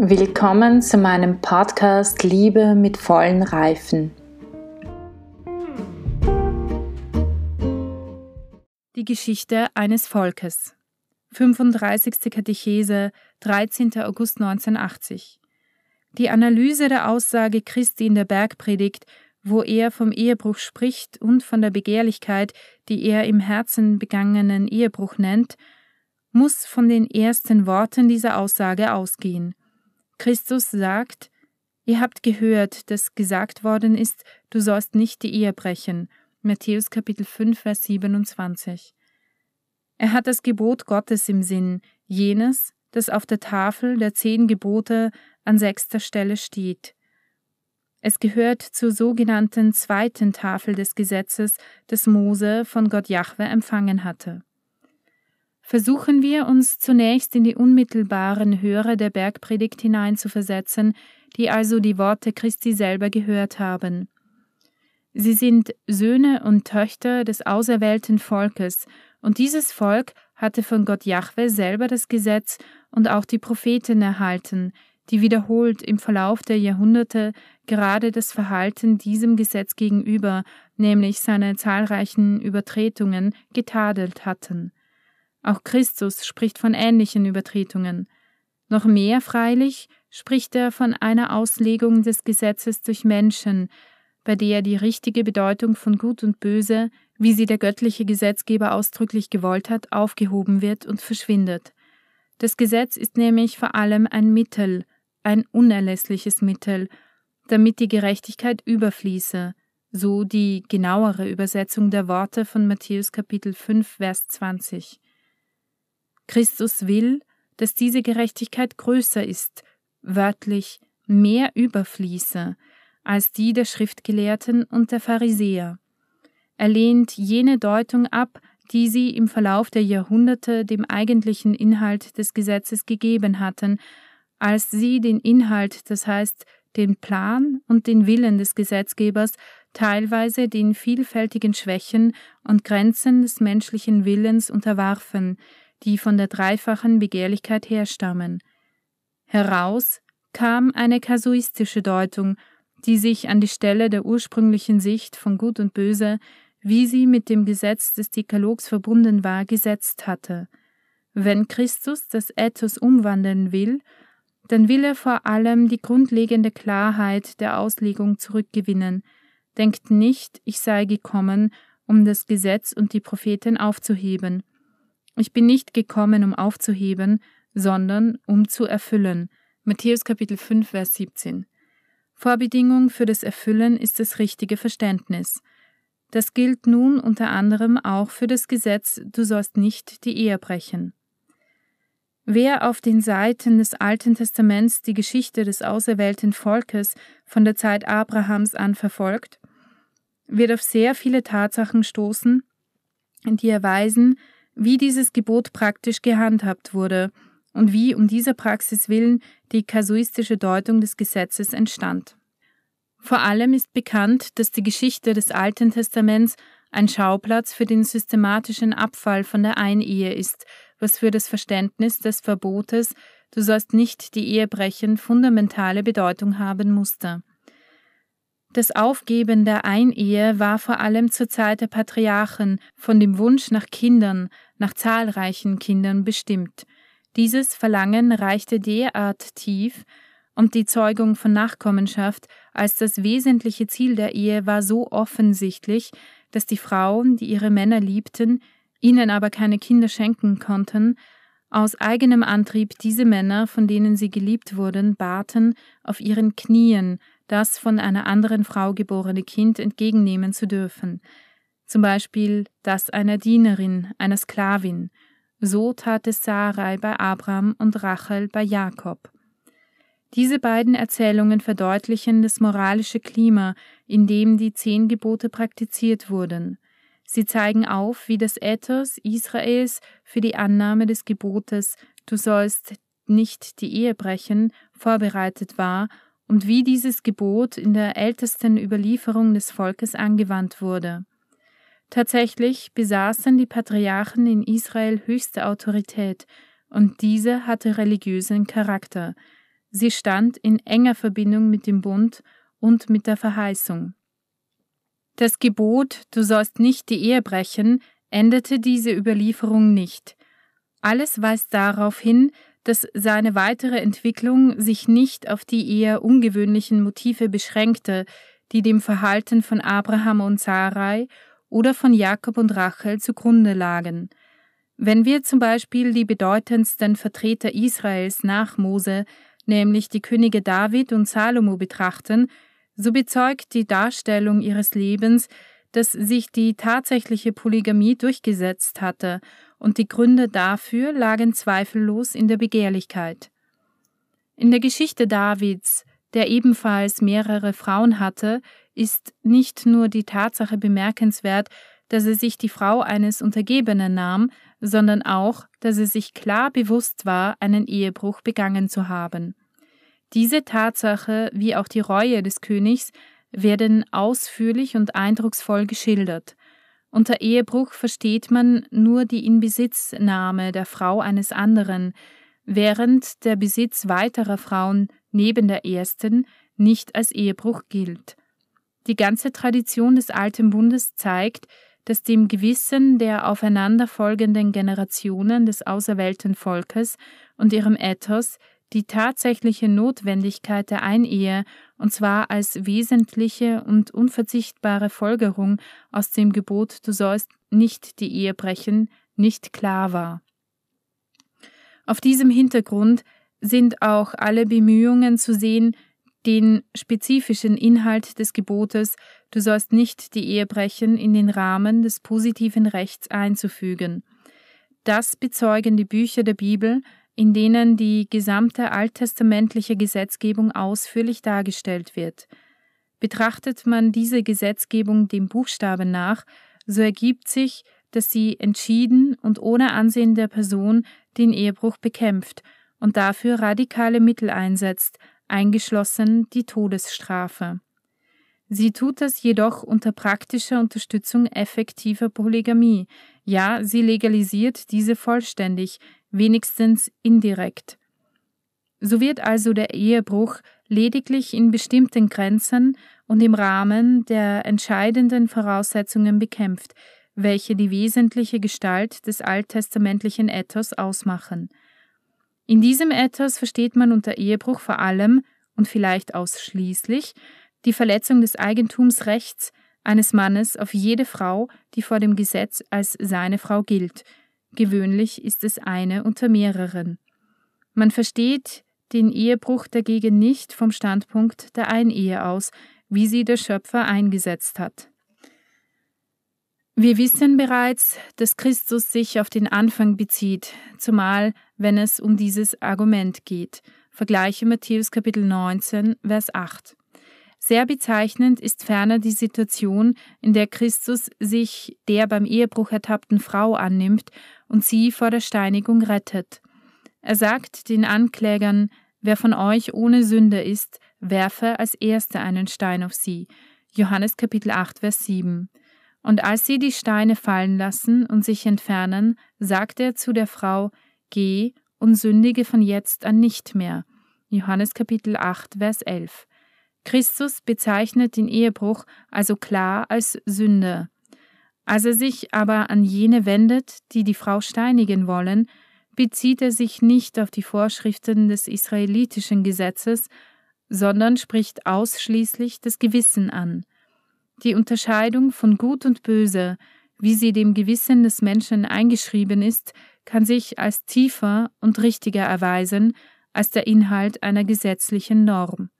Willkommen zu meinem Podcast Liebe mit vollen Reifen. Die Geschichte eines Volkes. 35. Katechese, 13. August 1980. Die Analyse der Aussage Christi in der Bergpredigt, wo er vom Ehebruch spricht und von der Begehrlichkeit, die er im Herzen begangenen Ehebruch nennt, muss von den ersten Worten dieser Aussage ausgehen. Christus sagt, Ihr habt gehört, dass gesagt worden ist, du sollst nicht die Ehe brechen. Matthäus Kapitel 5, Vers 27. Er hat das Gebot Gottes im Sinn, jenes, das auf der Tafel der zehn Gebote an sechster Stelle steht. Es gehört zur sogenannten zweiten Tafel des Gesetzes, das Mose von Gott Jahwe empfangen hatte. Versuchen wir uns zunächst in die unmittelbaren Hörer der Bergpredigt hineinzuversetzen, die also die Worte Christi selber gehört haben. Sie sind Söhne und Töchter des auserwählten Volkes, und dieses Volk hatte von Gott Jahwe selber das Gesetz und auch die Propheten erhalten, die wiederholt im Verlauf der Jahrhunderte gerade das Verhalten diesem Gesetz gegenüber, nämlich seine zahlreichen Übertretungen, getadelt hatten. Auch Christus spricht von ähnlichen Übertretungen. Noch mehr freilich spricht er von einer Auslegung des Gesetzes durch Menschen, bei der die richtige Bedeutung von Gut und Böse, wie sie der göttliche Gesetzgeber ausdrücklich gewollt hat, aufgehoben wird und verschwindet. Das Gesetz ist nämlich vor allem ein Mittel, ein unerlässliches Mittel, damit die Gerechtigkeit überfließe, so die genauere Übersetzung der Worte von Matthäus Kapitel 5 Vers 20. Christus will, dass diese Gerechtigkeit größer ist, wörtlich mehr überfließe, als die der Schriftgelehrten und der Pharisäer. Er lehnt jene Deutung ab, die sie im Verlauf der Jahrhunderte dem eigentlichen Inhalt des Gesetzes gegeben hatten, als sie den Inhalt, das heißt den Plan und den Willen des Gesetzgebers, teilweise den vielfältigen Schwächen und Grenzen des menschlichen Willens unterwarfen, die von der dreifachen Begehrlichkeit herstammen. Heraus kam eine kasuistische Deutung, die sich an die Stelle der ursprünglichen Sicht von Gut und Böse, wie sie mit dem Gesetz des Dekalogs verbunden war, gesetzt hatte. Wenn Christus das Ethos umwandeln will, dann will er vor allem die grundlegende Klarheit der Auslegung zurückgewinnen. Denkt nicht, ich sei gekommen, um das Gesetz und die Propheten aufzuheben. Ich bin nicht gekommen, um aufzuheben, sondern um zu erfüllen. Matthäus Kapitel 5, Vers 17. Vorbedingung für das Erfüllen ist das richtige Verständnis. Das gilt nun unter anderem auch für das Gesetz, du sollst nicht die Ehe brechen. Wer auf den Seiten des Alten Testaments die Geschichte des auserwählten Volkes von der Zeit Abrahams an verfolgt, wird auf sehr viele Tatsachen stoßen, die erweisen, wie dieses Gebot praktisch gehandhabt wurde und wie um dieser Praxis willen die kasuistische Deutung des Gesetzes entstand. Vor allem ist bekannt, dass die Geschichte des Alten Testaments ein Schauplatz für den systematischen Abfall von der Einehe ist, was für das Verständnis des Verbotes Du sollst nicht die Ehe brechen fundamentale Bedeutung haben musste. Das Aufgeben der Einehe war vor allem zur Zeit der Patriarchen von dem Wunsch nach Kindern, nach zahlreichen Kindern bestimmt. Dieses Verlangen reichte derart tief, und die Zeugung von Nachkommenschaft als das wesentliche Ziel der Ehe war so offensichtlich, dass die Frauen, die ihre Männer liebten, ihnen aber keine Kinder schenken konnten, aus eigenem Antrieb diese Männer, von denen sie geliebt wurden, baten, auf ihren Knien das von einer anderen Frau geborene Kind entgegennehmen zu dürfen, zum Beispiel das einer Dienerin, einer Sklavin. So tat es Sarai bei Abraham und Rachel bei Jakob. Diese beiden Erzählungen verdeutlichen das moralische Klima, in dem die zehn Gebote praktiziert wurden. Sie zeigen auf, wie das Ethos Israels für die Annahme des Gebotes Du sollst nicht die Ehe brechen vorbereitet war und wie dieses Gebot in der ältesten Überlieferung des Volkes angewandt wurde. Tatsächlich besaßen die Patriarchen in Israel höchste Autorität, und diese hatte religiösen Charakter. Sie stand in enger Verbindung mit dem Bund und mit der Verheißung. Das Gebot, du sollst nicht die Ehe brechen, endete diese Überlieferung nicht. Alles weist darauf hin, dass seine weitere Entwicklung sich nicht auf die eher ungewöhnlichen Motive beschränkte, die dem Verhalten von Abraham und Sarai oder von Jakob und Rachel zugrunde lagen. Wenn wir zum Beispiel die bedeutendsten Vertreter Israels nach Mose, nämlich die Könige David und Salomo betrachten, so bezeugt die Darstellung ihres Lebens, dass sich die tatsächliche Polygamie durchgesetzt hatte, und die Gründe dafür lagen zweifellos in der Begehrlichkeit. In der Geschichte Davids, der ebenfalls mehrere Frauen hatte, ist nicht nur die Tatsache bemerkenswert, dass er sich die Frau eines Untergebenen nahm, sondern auch, dass er sich klar bewusst war, einen Ehebruch begangen zu haben. Diese Tatsache wie auch die Reue des Königs werden ausführlich und eindrucksvoll geschildert. Unter Ehebruch versteht man nur die Inbesitznahme der Frau eines anderen, während der Besitz weiterer Frauen neben der ersten nicht als Ehebruch gilt. Die ganze Tradition des Alten Bundes zeigt, dass dem Gewissen der aufeinanderfolgenden Generationen des auserwählten Volkes und ihrem Ethos die tatsächliche Notwendigkeit der Einehe, und zwar als wesentliche und unverzichtbare Folgerung aus dem Gebot Du sollst nicht die Ehe brechen, nicht klar war. Auf diesem Hintergrund sind auch alle Bemühungen zu sehen, den spezifischen Inhalt des Gebotes Du sollst nicht die Ehe brechen in den Rahmen des positiven Rechts einzufügen. Das bezeugen die Bücher der Bibel, in denen die gesamte alttestamentliche Gesetzgebung ausführlich dargestellt wird. Betrachtet man diese Gesetzgebung dem Buchstaben nach, so ergibt sich, dass sie entschieden und ohne Ansehen der Person den Ehebruch bekämpft und dafür radikale Mittel einsetzt, eingeschlossen die Todesstrafe. Sie tut das jedoch unter praktischer Unterstützung effektiver Polygamie, ja, sie legalisiert diese vollständig, wenigstens indirekt. So wird also der Ehebruch lediglich in bestimmten Grenzen und im Rahmen der entscheidenden Voraussetzungen bekämpft, welche die wesentliche Gestalt des alttestamentlichen Ethos ausmachen. In diesem Ethos versteht man unter Ehebruch vor allem und vielleicht ausschließlich die Verletzung des Eigentumsrechts eines Mannes auf jede Frau, die vor dem Gesetz als seine Frau gilt, Gewöhnlich ist es eine unter mehreren. Man versteht den Ehebruch dagegen nicht vom Standpunkt der Einehe aus, wie sie der Schöpfer eingesetzt hat. Wir wissen bereits, dass Christus sich auf den Anfang bezieht, zumal wenn es um dieses Argument geht. Vergleiche Matthäus Kapitel 19, Vers 8. Sehr bezeichnend ist ferner die Situation, in der Christus sich der beim Ehebruch ertappten Frau annimmt und sie vor der Steinigung rettet. Er sagt den Anklägern, wer von euch ohne Sünde ist, werfe als Erster einen Stein auf sie. Johannes Kapitel 8, Vers 7. Und als sie die Steine fallen lassen und sich entfernen, sagt er zu der Frau, Geh und sündige von jetzt an nicht mehr. Johannes Kapitel 8, Vers 11. Christus bezeichnet den Ehebruch also klar als Sünde. Als er sich aber an jene wendet, die die Frau steinigen wollen, bezieht er sich nicht auf die Vorschriften des israelitischen Gesetzes, sondern spricht ausschließlich das Gewissen an. Die Unterscheidung von Gut und Böse, wie sie dem Gewissen des Menschen eingeschrieben ist, kann sich als tiefer und richtiger erweisen als der Inhalt einer gesetzlichen Norm.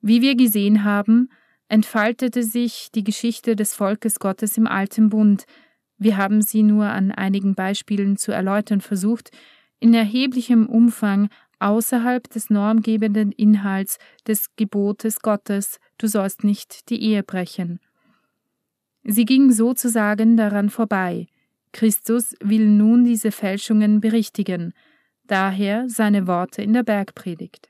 Wie wir gesehen haben, entfaltete sich die Geschichte des Volkes Gottes im Alten Bund, wir haben sie nur an einigen Beispielen zu erläutern versucht, in erheblichem Umfang außerhalb des normgebenden Inhalts des Gebotes Gottes, du sollst nicht die Ehe brechen. Sie ging sozusagen daran vorbei. Christus will nun diese Fälschungen berichtigen, daher seine Worte in der Bergpredigt.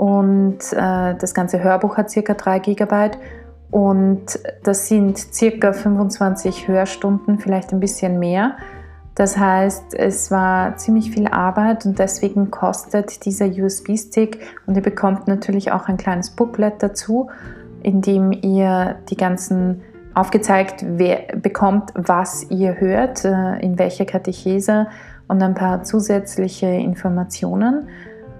und äh, das ganze Hörbuch hat ca. 3 GB und das sind ca. 25 Hörstunden, vielleicht ein bisschen mehr. Das heißt, es war ziemlich viel Arbeit und deswegen kostet dieser USB-Stick und ihr bekommt natürlich auch ein kleines Booklet dazu, in dem ihr die ganzen aufgezeigt bekommt, was ihr hört, äh, in welcher Katechese und ein paar zusätzliche Informationen.